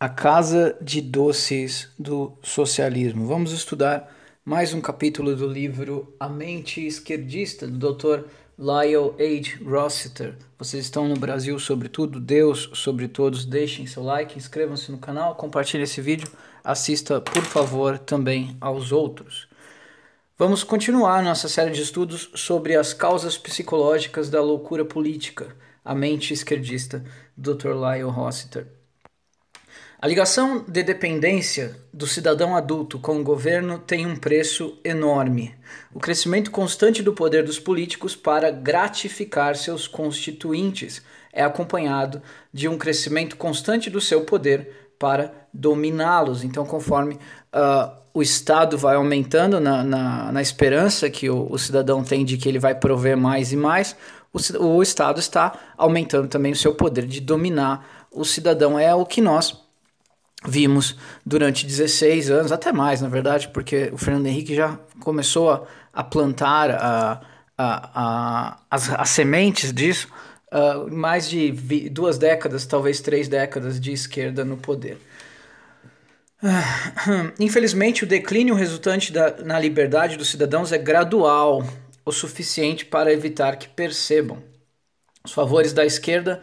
A Casa de Doces do Socialismo. Vamos estudar mais um capítulo do livro A Mente Esquerdista, do Dr. Lyle H. Rossiter. Vocês estão no Brasil, sobretudo, Deus sobre todos. Deixem seu like, inscrevam-se no canal, compartilhem esse vídeo, assista, por favor, também aos outros. Vamos continuar nossa série de estudos sobre as causas psicológicas da loucura política, a mente esquerdista, Dr. Lyle Rossiter. A ligação de dependência do cidadão adulto com o governo tem um preço enorme. O crescimento constante do poder dos políticos para gratificar seus constituintes é acompanhado de um crescimento constante do seu poder para dominá-los. Então, conforme uh, o Estado vai aumentando na, na, na esperança que o, o, cidadão tem de que ele vai prover mais e mais, o, o Estado está aumentando também o seu poder de dominar o cidadão. É o que nós vimos durante 16 anos, até mais, na verdade, porque o Fernando Henrique já começou a, a plantar a, a, as, as sementes disso, uh, mais de vi, duas décadas, talvez três décadas de esquerda no poder. Uh, infelizmente, o declínio resultante da, na liberdade dos cidadãos é gradual, o suficiente para evitar que percebam. Os favores da esquerda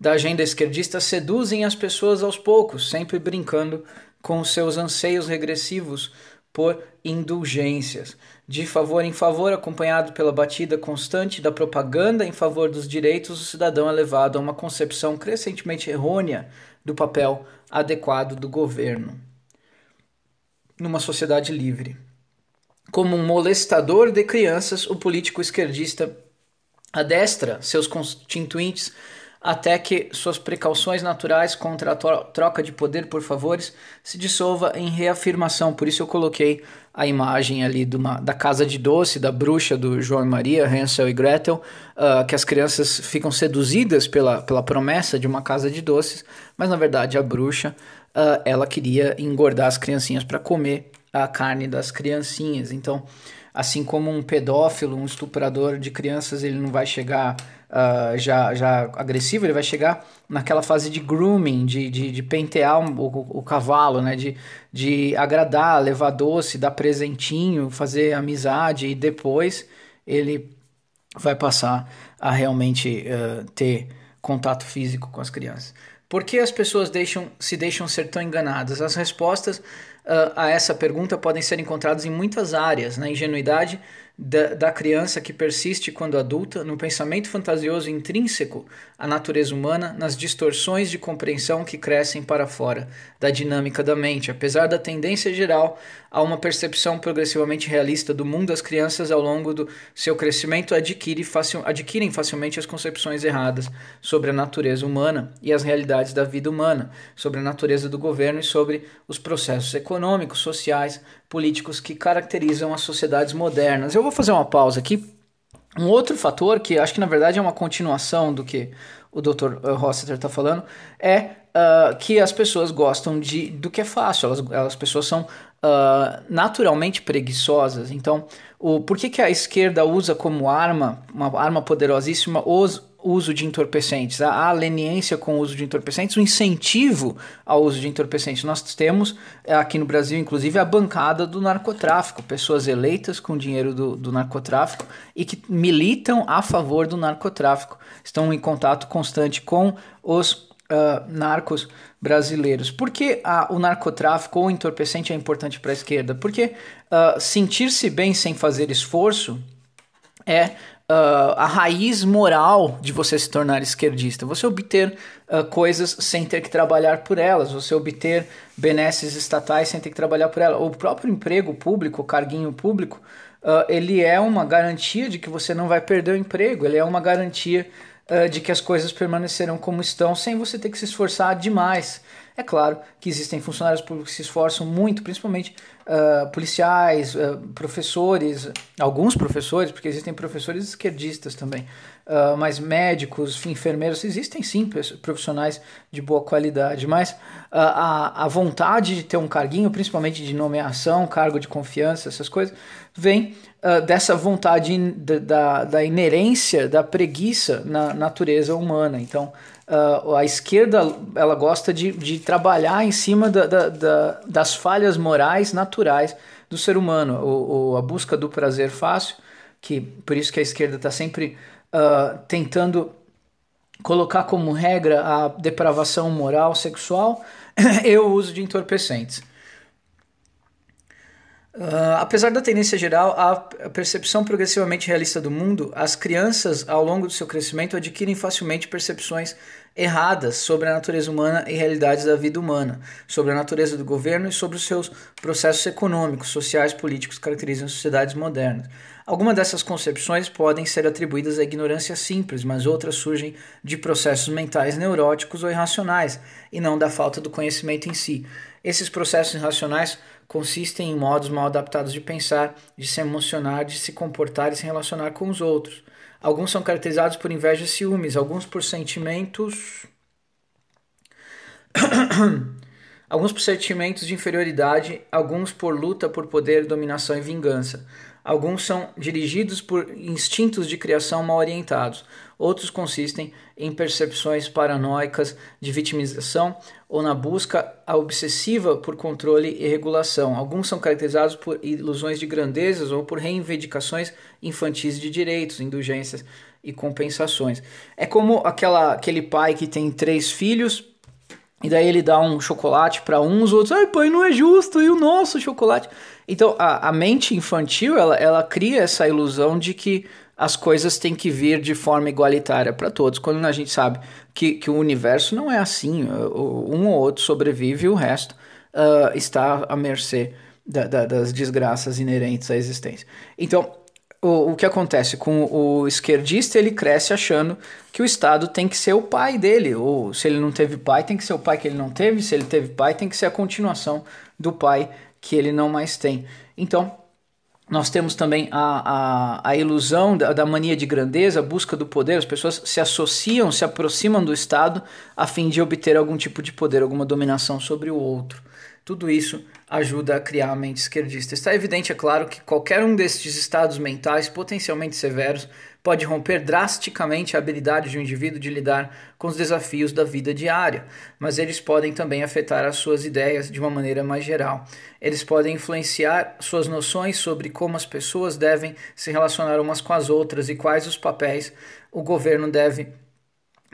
da agenda esquerdista seduzem as pessoas aos poucos, sempre brincando com seus anseios regressivos por indulgências. De favor em favor, acompanhado pela batida constante da propaganda em favor dos direitos, o cidadão é levado a uma concepção crescentemente errônea do papel adequado do governo numa sociedade livre. Como um molestador de crianças, o político esquerdista adestra seus constituintes até que suas precauções naturais contra a troca de poder por favores se dissolva em reafirmação. Por isso eu coloquei a imagem ali uma, da casa de doce, da bruxa do João e Maria, Hansel e Gretel, uh, que as crianças ficam seduzidas pela, pela promessa de uma casa de doces, mas na verdade a bruxa uh, ela queria engordar as criancinhas para comer a carne das criancinhas. Então, assim como um pedófilo, um estuprador de crianças, ele não vai chegar uh, já, já agressivo, ele vai chegar naquela fase de grooming, de, de, de pentear um, o, o, cavalo, né? de, de agradar, levar doce, dar presentinho, fazer amizade e depois ele vai passar a realmente uh, ter contato físico com as crianças. Por que as pessoas deixam, se deixam ser tão enganadas? As respostas uh, a essa pergunta podem ser encontradas em muitas áreas, na ingenuidade da, da criança que persiste quando adulta, no pensamento fantasioso intrínseco à natureza humana, nas distorções de compreensão que crescem para fora da dinâmica da mente. Apesar da tendência geral a uma percepção progressivamente realista do mundo, as crianças, ao longo do seu crescimento, adquirem, facil, adquirem facilmente as concepções erradas sobre a natureza humana e as realidades da vida humana, sobre a natureza do governo e sobre os processos econômicos, sociais, políticos que caracterizam as sociedades modernas. Eu vou fazer uma pausa aqui. Um outro fator, que acho que na verdade é uma continuação do que o Dr. Rossiter está falando, é uh, que as pessoas gostam de, do que é fácil, elas, as pessoas são uh, naturalmente preguiçosas. Então, o, por que, que a esquerda usa como arma, uma arma poderosíssima, os, uso de entorpecentes, a, leniência com o uso de entorpecentes, o incentivo ao uso de entorpecentes. Nós temos é, aqui no Brasil, inclusive, a bancada do narcotráfico, pessoas eleitas com dinheiro do, do narcotráfico e que militam a favor do narcotráfico, estão em contato constante com os Uh, narcos brasileiros. Por que a, o narcotráfico ou entorpecente é importante para a esquerda? Porque uh, sentir-se bem sem fazer esforço é uh, a raiz moral de você se tornar esquerdista. Você obter uh, coisas sem ter que trabalhar por elas, você obter benesses estatais sem ter que trabalhar por elas. O próprio emprego público, o carguinho público, uh, ele é uma garantia de que você não vai perder o emprego, ele é uma garantia de que as coisas permanecerão como estão sem você ter que se esforçar demais. É claro que existem funcionários públicos que se esforçam muito, principalmente uh, policiais, uh, professores, alguns professores, porque existem professores esquerdistas também, uh, mas médicos, enfermeiros, existem sim profissionais de boa qualidade, mas a, a vontade de ter um carguinho, principalmente de nomeação, cargo de confiança, essas coisas, vem dessa vontade da, da, da inerência, da preguiça na natureza humana. Então, uh, a esquerda ela gosta de, de trabalhar em cima da, da, da, das falhas morais naturais do ser humano, o, o, a busca do prazer fácil, que por isso que a esquerda está sempre uh, tentando colocar como regra a depravação moral sexual e o uso de entorpecentes. Uh, apesar da tendência geral, a percepção progressivamente realista do mundo, as crianças, ao longo do seu crescimento, adquirem facilmente percepções erradas sobre a natureza humana e realidades da vida humana, sobre a natureza do governo e sobre os seus processos econômicos, sociais, políticos que caracterizam as sociedades modernas. Algumas dessas concepções podem ser atribuídas à ignorância simples, mas outras surgem de processos mentais neuróticos ou irracionais, e não da falta do conhecimento em si. Esses processos irracionais consistem em modos mal adaptados de pensar, de se emocionar, de se comportar e se relacionar com os outros. Alguns são caracterizados por inveja e ciúmes, alguns por sentimentos. alguns por sentimentos de inferioridade, alguns por luta por poder, dominação e vingança. Alguns são dirigidos por instintos de criação mal orientados. Outros consistem em percepções paranoicas de vitimização ou na busca obsessiva por controle e regulação. Alguns são caracterizados por ilusões de grandezas ou por reivindicações infantis de direitos, indulgências e compensações. É como aquela, aquele pai que tem três filhos e daí ele dá um chocolate para uns, outros, ai pai, não é justo, e o nosso chocolate? Então a, a mente infantil, ela, ela cria essa ilusão de que as coisas têm que vir de forma igualitária para todos, quando a gente sabe que, que o universo não é assim, um ou outro sobrevive e o resto uh, está à mercê da, da, das desgraças inerentes à existência. Então, o, o que acontece com o esquerdista, ele cresce achando que o Estado tem que ser o pai dele, ou se ele não teve pai, tem que ser o pai que ele não teve, se ele teve pai, tem que ser a continuação do pai que ele não mais tem. Então, nós temos também a, a, a ilusão da, da, mania de grandeza, a busca do poder. As pessoas se associam, se aproximam do Estado a fim de obter algum tipo de poder, alguma dominação sobre o outro. Tudo isso ajuda a criar a mente esquerdista. Está evidente, é claro, que qualquer um destes estados mentais potencialmente severos pode romper drasticamente a habilidade de um indivíduo de lidar com os desafios da vida diária, mas eles podem também afetar as suas ideias de uma maneira mais geral. Eles podem influenciar suas noções sobre como as pessoas devem se relacionar umas com as outras e quais os papéis o governo deve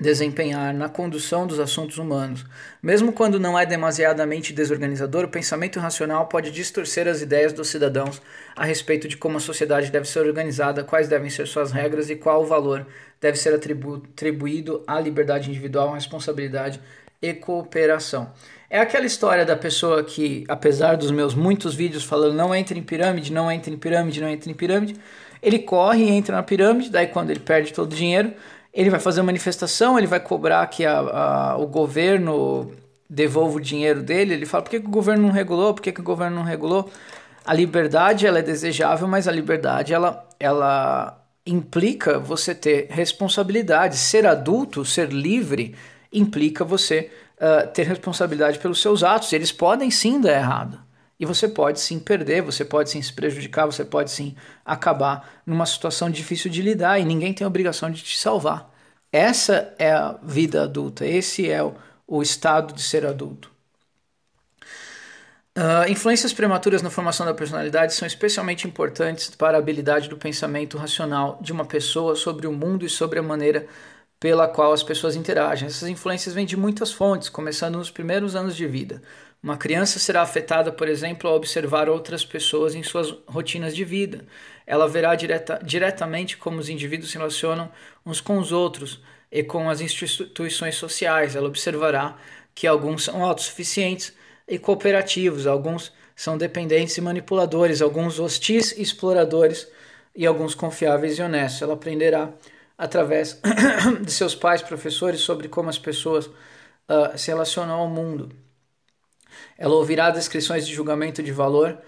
desempenhar na condução dos assuntos humanos. Mesmo quando não é demasiadamente desorganizador, o pensamento racional pode distorcer as ideias dos cidadãos a respeito de como a sociedade deve ser organizada, quais devem ser suas regras e qual o valor deve ser atribu atribuído à liberdade individual, responsabilidade e cooperação. É aquela história da pessoa que, apesar dos meus muitos vídeos falando não entre em pirâmide, não entre em pirâmide, não entre em pirâmide, ele corre e entra na pirâmide, daí quando ele perde todo o dinheiro, ele vai fazer uma manifestação, ele vai cobrar que a, a, o governo devolva o dinheiro dele. Ele fala: por que, que o governo não regulou? Por que, que o governo não regulou? A liberdade ela é desejável, mas a liberdade ela, ela implica você ter responsabilidade. Ser adulto, ser livre, implica você uh, ter responsabilidade pelos seus atos. Eles podem sim dar errado. E você pode sim perder, você pode sim se prejudicar, você pode sim acabar numa situação difícil de lidar e ninguém tem a obrigação de te salvar. Essa é a vida adulta, esse é o, o estado de ser adulto. Uh, influências prematuras na formação da personalidade são especialmente importantes para a habilidade do pensamento racional de uma pessoa sobre o mundo e sobre a maneira pela qual as pessoas interagem. Essas influências vêm de muitas fontes, começando nos primeiros anos de vida. Uma criança será afetada, por exemplo, ao observar outras pessoas em suas rotinas de vida. Ela verá direta, diretamente como os indivíduos se relacionam uns com os outros e com as instituições sociais. Ela observará que alguns são autossuficientes e cooperativos, alguns são dependentes e manipuladores, alguns hostis e exploradores e alguns confiáveis e honestos. Ela aprenderá através de seus pais, professores, sobre como as pessoas uh, se relacionam ao mundo. Ela ouvirá descrições de julgamento de valor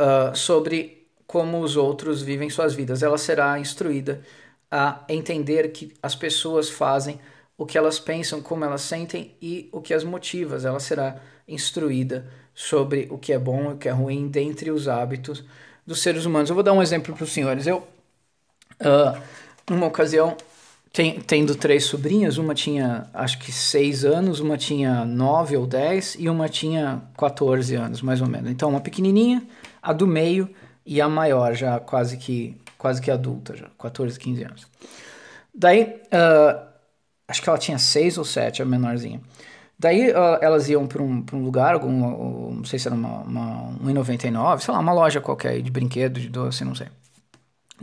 uh, sobre como os outros vivem suas vidas. Ela será instruída a entender que as pessoas fazem o que elas pensam, como elas sentem e o que as motiva. Ela será instruída sobre o que é bom e o que é ruim dentre os hábitos dos seres humanos. Eu vou dar um exemplo para os senhores. Eu, uh, numa ocasião, tendo três sobrinhas, uma tinha acho que seis anos, uma tinha nove ou dez e uma tinha 14 anos, mais ou menos. Então, uma pequenininha, a do meio e a maior, já quase que, quase que adulta, já 14, 15 anos. Daí, uh, acho que ela tinha seis ou sete, a menorzinha. Daí uh, elas iam para um, um lugar, algum, não sei se era uma, uma 1,99, sei lá, uma loja qualquer de brinquedo, de doce, não sei.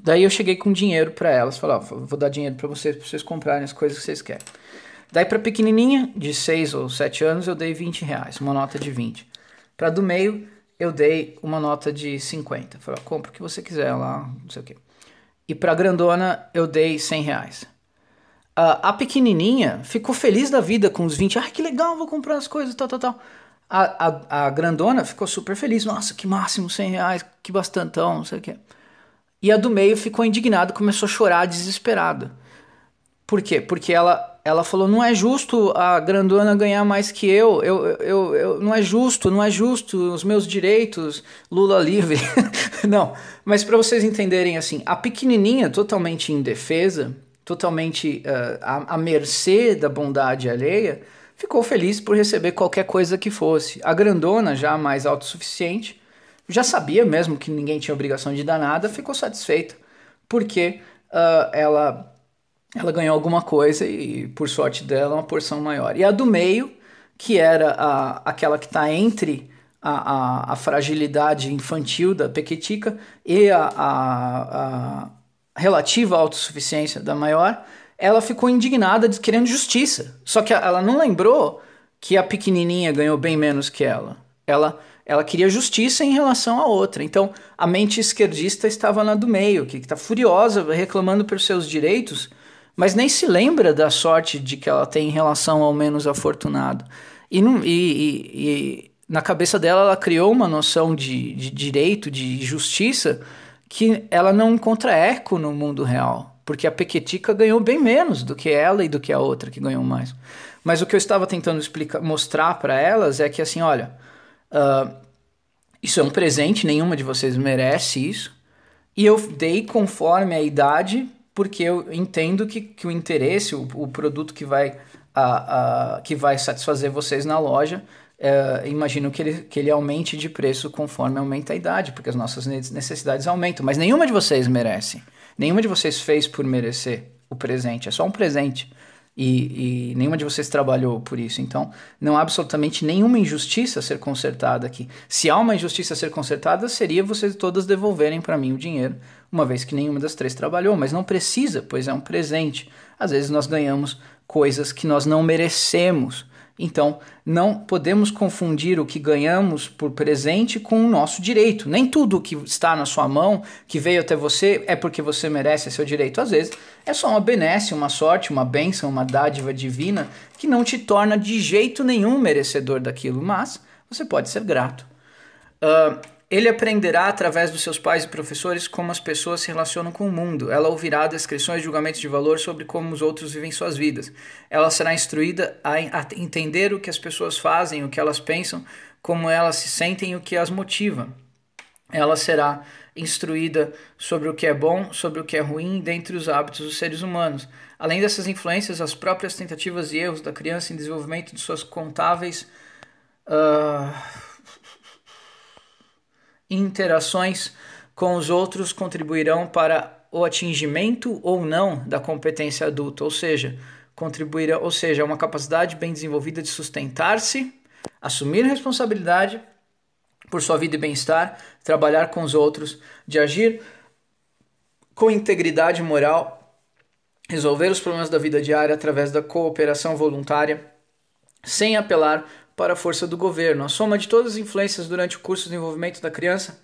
Daí eu cheguei com dinheiro para elas, falei, ó, vou dar dinheiro para vocês, para vocês comprarem as coisas que vocês querem. Daí para pequenininha, de 6 ou 7 anos, eu dei 20 reais, uma nota de 20. Para do meio, eu dei uma nota de 50. Falei, ó, compra o que você quiser lá, não sei o quê. E para grandona, eu dei 100 reais. Uh, a pequenininha ficou feliz da vida com os 20. Ah, que legal, vou comprar as coisas, tal, tal, tal. A, a, a grandona ficou super feliz. Nossa, que máximo, 100 reais, que bastantão, não sei o quê. E a do meio ficou indignada, começou a chorar desesperada. Por quê? Porque ela, ela falou: não é justo a grandona ganhar mais que eu. Eu, eu, eu não é justo, não é justo os meus direitos, Lula livre. não, mas para vocês entenderem assim, a pequenininha, totalmente indefesa, totalmente uh, à, à mercê da bondade alheia, ficou feliz por receber qualquer coisa que fosse. A grandona, já mais autossuficiente, já sabia mesmo que ninguém tinha obrigação de dar nada, ficou satisfeita, porque uh, ela, ela ganhou alguma coisa e, por sorte dela, uma porção maior. E a do meio, que era a, aquela que está entre a, a, a, fragilidade infantil da pequetica e a, a, relativa autossuficiência da maior, ela ficou indignada, querendo justiça. Só que ela não lembrou que a pequenininha ganhou bem menos que ela. Ela ela queria justiça em relação à outra. Então, a mente esquerdista estava na do meio, que está furiosa, reclamando pelos seus direitos, mas nem se lembra da sorte de que ela tem em relação ao menos afortunado. E, não, e, e, e na cabeça dela, ela criou uma noção de, de direito, de justiça, que ela não encontra eco no mundo real, porque a Pequetica ganhou bem menos do que ela e do que a outra que ganhou mais. Mas o que eu estava tentando explicar, mostrar para elas é que assim, olha, Uh, isso é um presente, nenhuma de vocês merece isso. E eu dei conforme a idade, porque eu entendo que, que o interesse, o, o produto que vai, a, a, que vai satisfazer vocês na loja, uh, imagino que ele, que ele aumente de preço conforme aumenta a idade, porque as nossas necessidades aumentam. Mas nenhuma de vocês merece. Nenhuma de vocês fez por merecer o presente. É só um presente e, e, nenhuma de vocês trabalhou por isso. Então, não há absolutamente nenhuma injustiça a ser consertada aqui. Se há uma injustiça a ser consertada, seria vocês todas devolverem para mim o dinheiro, uma vez que nenhuma das três trabalhou, mas não precisa, pois é um presente. Às vezes nós ganhamos coisas que nós não merecemos. Então, não podemos confundir o que ganhamos por presente com o nosso direito. Nem tudo que está na sua mão, que veio até você, é porque você merece seu direito. Às vezes, é só uma benesse, uma sorte, uma bênção, uma dádiva divina que não te torna de jeito nenhum merecedor daquilo, mas você pode ser grato. Uh, ele aprenderá através dos seus pais e professores como as pessoas se relacionam com o mundo. Ela ouvirá descrições e julgamentos de valor sobre como os outros vivem suas vidas. Ela será instruída a, entender o que as pessoas fazem, o que elas pensam, como elas se sentem e o que as motiva. Ela será instruída sobre o que é bom, sobre o que é ruim, dentre os hábitos dos seres humanos. Além dessas influências, as próprias tentativas e erros da criança em desenvolvimento de suas contáveis. Uh interações com os outros contribuirão para o atingimento ou não da competência adulta, ou seja, contribuirá, ou seja, uma capacidade bem desenvolvida de sustentar-se, assumir responsabilidade por sua vida e bem-estar, trabalhar com os outros, de agir com integridade moral, resolver os problemas da vida diária através da cooperação voluntária, sem apelar para a força do governo. A soma de todas as influências durante o curso de desenvolvimento da criança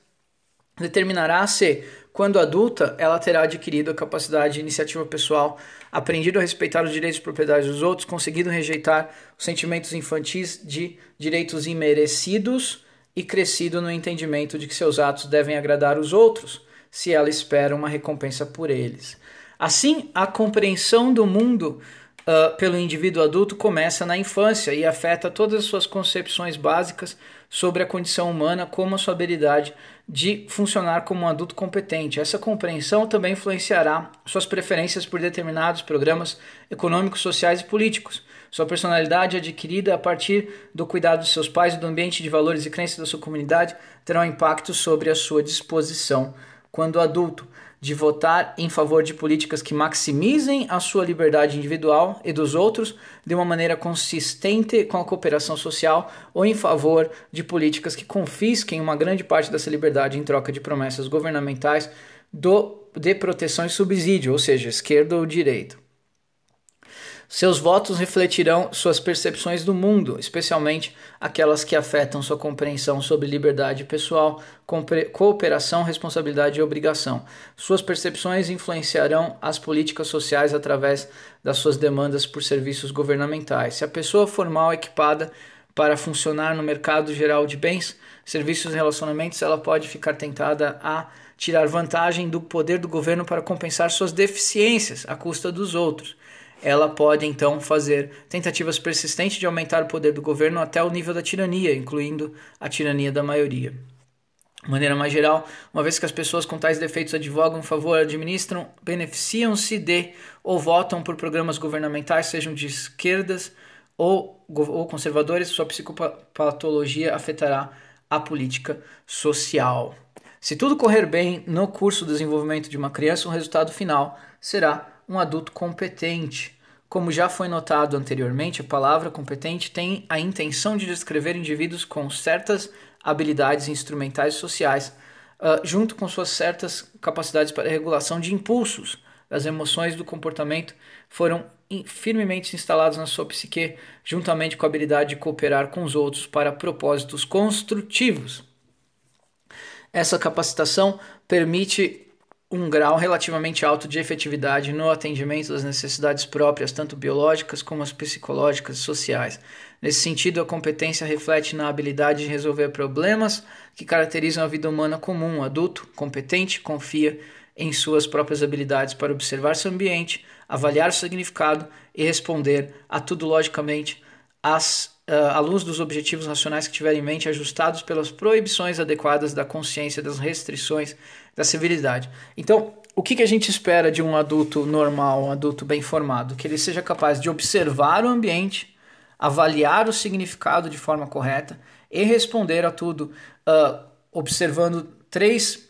determinará se, quando adulta, ela terá adquirido a capacidade de iniciativa pessoal, aprendido a respeitar os direitos de propriedade dos outros, conseguido rejeitar os sentimentos infantis de direitos imerecidos e crescido no entendimento de que seus atos devem agradar os outros, se ela espera uma recompensa por eles. Assim, a compreensão do mundo uh, pelo indivíduo adulto começa na infância e afeta todas as suas concepções básicas sobre a condição humana, como a sua habilidade de funcionar como um adulto competente. Essa compreensão também influenciará suas preferências por determinados programas econômicos, sociais e políticos. Sua personalidade adquirida a partir do cuidado de seus pais e do ambiente de valores e crenças da sua comunidade terá um impacto sobre a sua disposição quando adulto de votar em favor de políticas que maximizem a sua liberdade individual e dos outros de uma maneira consistente com a cooperação social ou em favor de políticas que confisquem uma grande parte dessa liberdade em troca de promessas governamentais do, de proteção e subsídio, ou seja, esquerda ou direita. Seus votos refletirão suas percepções do mundo, especialmente aquelas que afetam sua compreensão sobre liberdade pessoal, cooperação, responsabilidade e obrigação. Suas percepções influenciarão as políticas sociais através das suas demandas por serviços governamentais. Se a pessoa for mal equipada para funcionar no mercado geral de bens, serviços e relacionamentos, ela pode ficar tentada a tirar vantagem do poder do governo para compensar suas deficiências à custa dos outros ela pode então fazer tentativas persistentes de aumentar o poder do governo até o nível da tirania, incluindo a tirania da maioria. De maneira mais geral, uma vez que as pessoas com tais defeitos advogam favor, administram, beneficiam-se de ou votam por programas governamentais, sejam de esquerdas ou, ou conservadores, sua psicopatologia afetará a política social. Se tudo correr bem no curso do desenvolvimento de uma criança, o resultado final será um adulto competente. Como já foi notado anteriormente, a palavra competente tem a intenção de descrever indivíduos com certas habilidades instrumentais sociais, uh, junto com suas certas capacidades para regulação de impulsos das emoções do comportamento, foram firmemente instalados na sua psique, juntamente com a habilidade de cooperar com os outros para propósitos construtivos. Essa capacitação permite um grau relativamente alto de efetividade no atendimento das necessidades próprias, tanto biológicas como as psicológicas e sociais. Nesse sentido, a competência reflete na habilidade de resolver problemas que caracterizam a vida humana comum. Adulto competente confia em suas próprias habilidades para observar seu ambiente, avaliar o significado e responder a tudo logicamente às à luz dos objetivos racionais que tiver em mente, ajustados pelas proibições adequadas da consciência, das restrições, da civilidade. Então, o que, que a gente espera de um adulto normal, um adulto bem formado? Que ele seja capaz de observar o ambiente, avaliar o significado de forma correta e responder a tudo, uh, observando três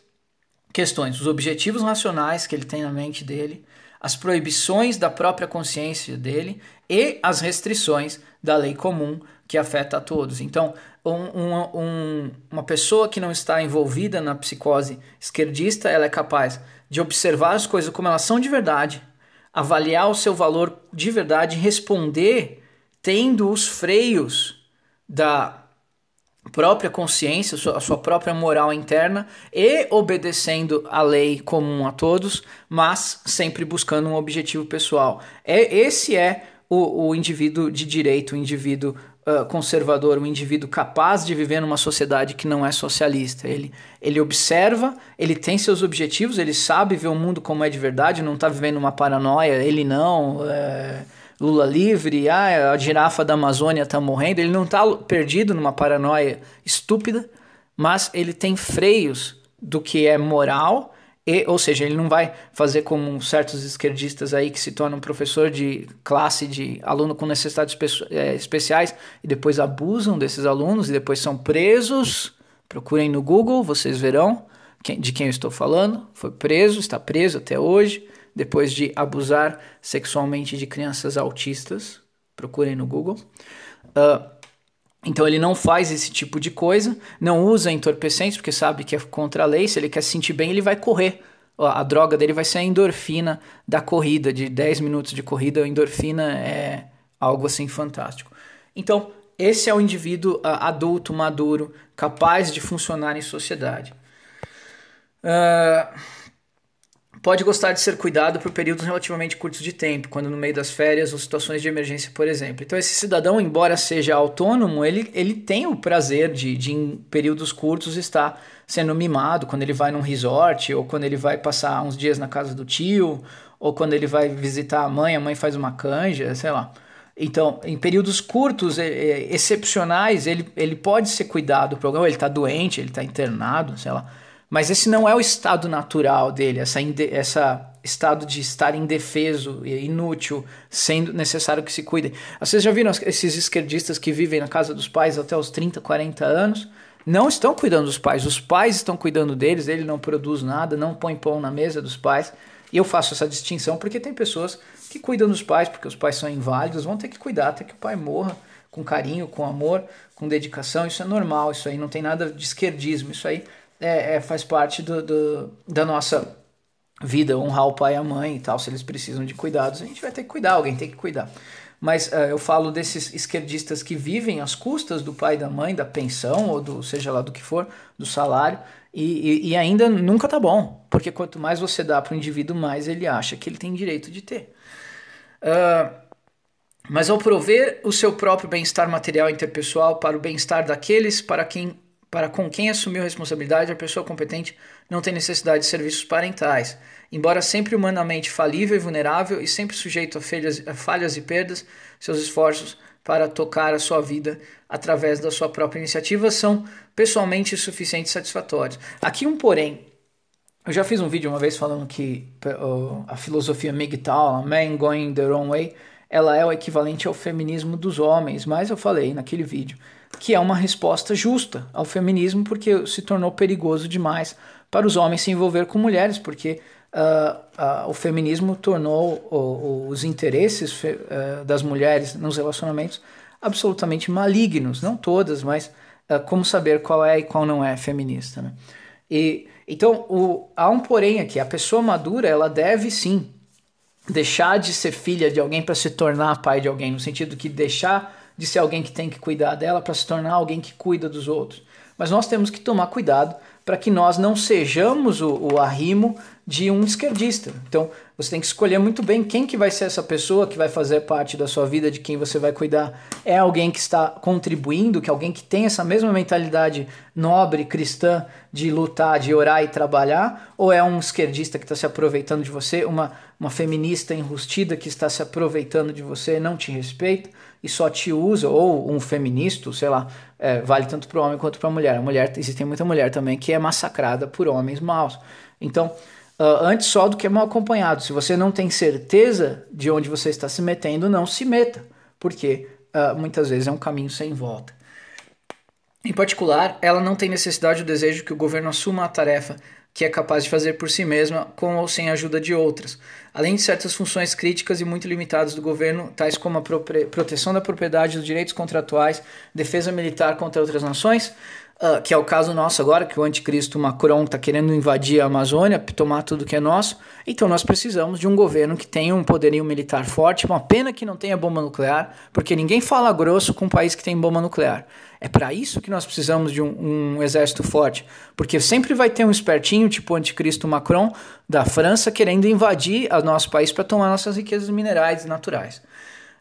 questões: os objetivos racionais que ele tem na mente dele, as proibições da própria consciência dele e as restrições da lei comum que afeta a todos. Então, um, um, uma pessoa que não está envolvida na psicose esquerdista, ela é capaz de observar as coisas como elas são de verdade, avaliar o seu valor de verdade responder tendo os freios da própria consciência, a sua própria moral interna e obedecendo a lei comum a todos, mas sempre buscando um objetivo pessoal. É esse é o, o indivíduo de direito, o indivíduo uh, conservador, o indivíduo capaz de viver numa sociedade que não é socialista. Ele, ele observa, ele tem seus objetivos, ele sabe ver o mundo como é de verdade, não está vivendo uma paranoia, ele não. Lula livre, ah, a girafa da Amazônia está morrendo. Ele não está perdido numa paranoia estúpida, mas ele tem freios do que é moral e, ou seja, ele não vai fazer como certos esquerdistas aí que se tornam professor de classe de aluno com necessidades é, especiais e depois abusam desses alunos e depois são presos. Procurem no Google, vocês verão de quem eu estou falando. Foi preso, está preso até hoje, depois de abusar sexualmente de crianças autistas. Procurem no Google. Uh, então ele não faz esse tipo de coisa, não usa entorpecentes porque sabe que é contra a lei. Se ele quer se sentir bem, ele vai correr. A droga dele vai ser a endorfina da corrida, de 10 minutos de corrida. A endorfina é algo assim fantástico. Então, esse é o indivíduo adulto, maduro, capaz de funcionar em sociedade. Uh, pode gostar de ser cuidado por períodos relativamente curtos de tempo, quando no meio das férias ou situações de emergência, por exemplo. Então, esse cidadão, embora seja autônomo, ele, ele tem o prazer de, de, em períodos curtos, estar sendo mimado, quando ele vai num resort, ou quando ele vai passar uns dias na casa do tio, ou quando ele vai visitar a mãe, a mãe faz uma canja, sei lá. Então, em períodos curtos, excepcionais, ele, ele pode ser cuidado, ou ele está doente, ele está internado, sei lá mas esse não é o estado natural dele, essa, essa estado de estar indefeso e inútil, sendo necessário que se cuidem. Vocês já viram esses esquerdistas que vivem na casa dos pais até os 30, 40 anos? Não estão cuidando dos pais, os pais estão cuidando deles, ele não produz nada, não põe pão na mesa dos pais. E eu faço essa distinção porque tem pessoas que cuidam dos pais, porque os pais são inválidos, vão ter que cuidar até que o pai morra com carinho, com amor, com dedicação. Isso é normal, isso aí não tem nada de esquerdismo, isso aí é, é, faz parte do, do, da nossa vida, honrar o pai e a mãe e tal. Se eles precisam de cuidados, a gente vai ter que cuidar, alguém tem que cuidar. Mas uh, eu falo desses esquerdistas que vivem às custas do pai e da mãe, da pensão, ou do seja lá do que for, do salário, e, e, e ainda nunca tá bom, porque quanto mais você dá para o indivíduo, mais ele acha que ele tem direito de ter. Uh, mas ao prover o seu próprio bem-estar material e interpessoal para o bem-estar daqueles para quem para com quem assumiu a responsabilidade, a pessoa competente não tem necessidade de serviços parentais. Embora sempre humanamente falível e vulnerável e sempre sujeito a falhas, a falhas e perdas, seus esforços para tocar a sua vida através da sua própria iniciativa são pessoalmente suficientes e satisfatórios. Aqui um porém. Eu já fiz um vídeo uma vez falando que a filosofia MGTOW, Man Going the Wrong Way, ela é o equivalente ao feminismo dos homens, mas eu falei naquele vídeo que é uma resposta justa ao feminismo, porque se tornou perigoso demais para os homens se envolver com mulheres, porque uh, uh, o feminismo tornou o, os interesses uh, das mulheres nos relacionamentos absolutamente malignos, não todas, mas como saber qual é e qual não é feminista. Né? E, então, o, há um porém aqui, a pessoa madura ela deve sim deixar de ser filha de alguém para se tornar pai de alguém, no sentido que deixar de ser alguém que tem que cuidar dela para se tornar alguém que cuida dos outros. Mas nós temos que tomar cuidado para que nós não sejamos o, o, arrimo de um esquerdista. Então, você tem que escolher muito bem quem que vai ser essa pessoa que vai fazer parte da sua vida, de quem você vai cuidar. É alguém que está contribuindo, que é alguém que tem essa mesma mentalidade nobre, cristã, de lutar, de orar e trabalhar? Ou é um esquerdista que está se aproveitando de você, uma, uma feminista enrustida que está se aproveitando de você, não te respeita? e só te usa, ou um feminista, sei lá, é, vale tanto para o homem quanto para a mulher. A mulher, existe muita mulher também que é massacrada por homens maus. Então, uh, antes só do que mal acompanhado. Se você não tem certeza de onde você está se metendo, não se meta, porque uh, muitas vezes é um caminho sem volta. Em particular, ela não tem necessidade ou desejo que o governo assuma a tarefa que é capaz de fazer por si mesma, com ou sem a ajuda de outras, além de certas funções críticas e muito limitadas do governo, tais como a proteção da propriedade, dos direitos contratuais, defesa militar contra outras nações, uh, que é o caso nosso agora, que o anticristo Macron está querendo invadir a Amazônia, tomar tudo que é nosso. Então nós precisamos de um governo que tenha um poderio militar forte, uma pena que não tenha bomba nuclear, porque ninguém fala grosso com um país que tem bomba nuclear. É para isso que nós precisamos de um, um, exército forte, porque sempre vai ter um espertinho, tipo o anticristo Macron, da França, querendo invadir o nosso país para tomar nossas riquezas minerais naturais.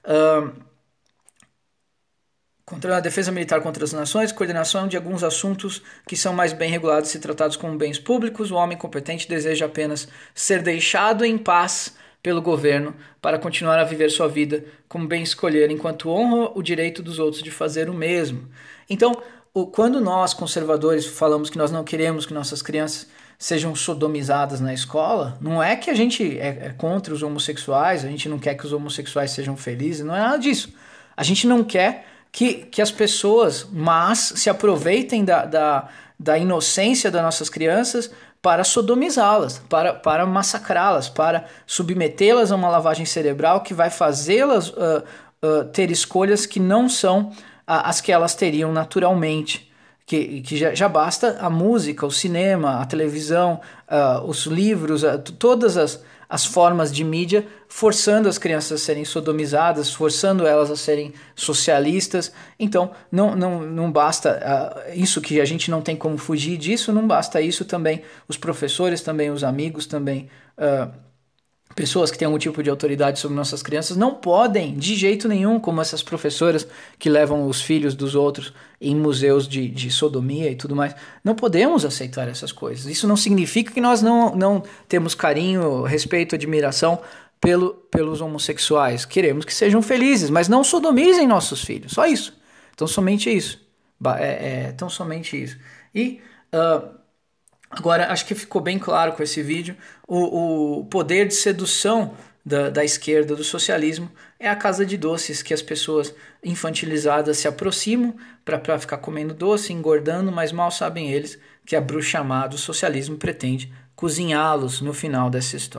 Uh, contra a defesa militar contra as nações, coordenação de alguns assuntos que são mais bem regulados e tratados como bens públicos. O homem competente deseja apenas ser deixado em paz pelo governo para continuar a viver sua vida como bem escolher, enquanto honra o direito dos outros de fazer o mesmo. Então, quando nós, conservadores, falamos que nós não queremos que nossas crianças sejam sodomizadas na escola, não é que a gente é, é contra os homossexuais, a gente não quer que os homossexuais sejam felizes, não é nada disso. A gente não quer que, que as pessoas mas se aproveitem da, da, da inocência das nossas crianças para sodomizá-las, para, para massacrá-las, para submetê-las a uma lavagem cerebral que vai fazê-las uh, uh, ter escolhas que não são uh, as que elas teriam naturalmente. Que, que já, já basta a música, o cinema, a televisão, os livros, todas as, as formas de mídia, forçando as crianças a serem sodomizadas, forçando elas a serem socialistas. Então, não, não, não basta uh, isso que a gente não tem como fugir disso, não basta isso também. Os professores, também os amigos, também. Uh, pessoas que têm algum tipo de autoridade sobre nossas crianças não podem, de jeito nenhum, como essas professoras que levam os filhos dos outros em museus de, de sodomia e tudo mais, não podemos aceitar essas coisas. Isso não significa que nós não, não temos carinho, respeito, admiração pelo, pelos homossexuais. Queremos que sejam felizes, mas não sodomizem nossos filhos. Só isso. Então, somente isso. É, é, tão somente isso. E. Uh, Agora, acho que ficou bem claro com esse vídeo o, o poder de sedução da, da esquerda, do socialismo, é a casa de doces que as pessoas infantilizadas se aproximam para ficar comendo doce, engordando, mas mal sabem eles que a bruxa amada, o socialismo, pretende cozinhá-los no final dessa história.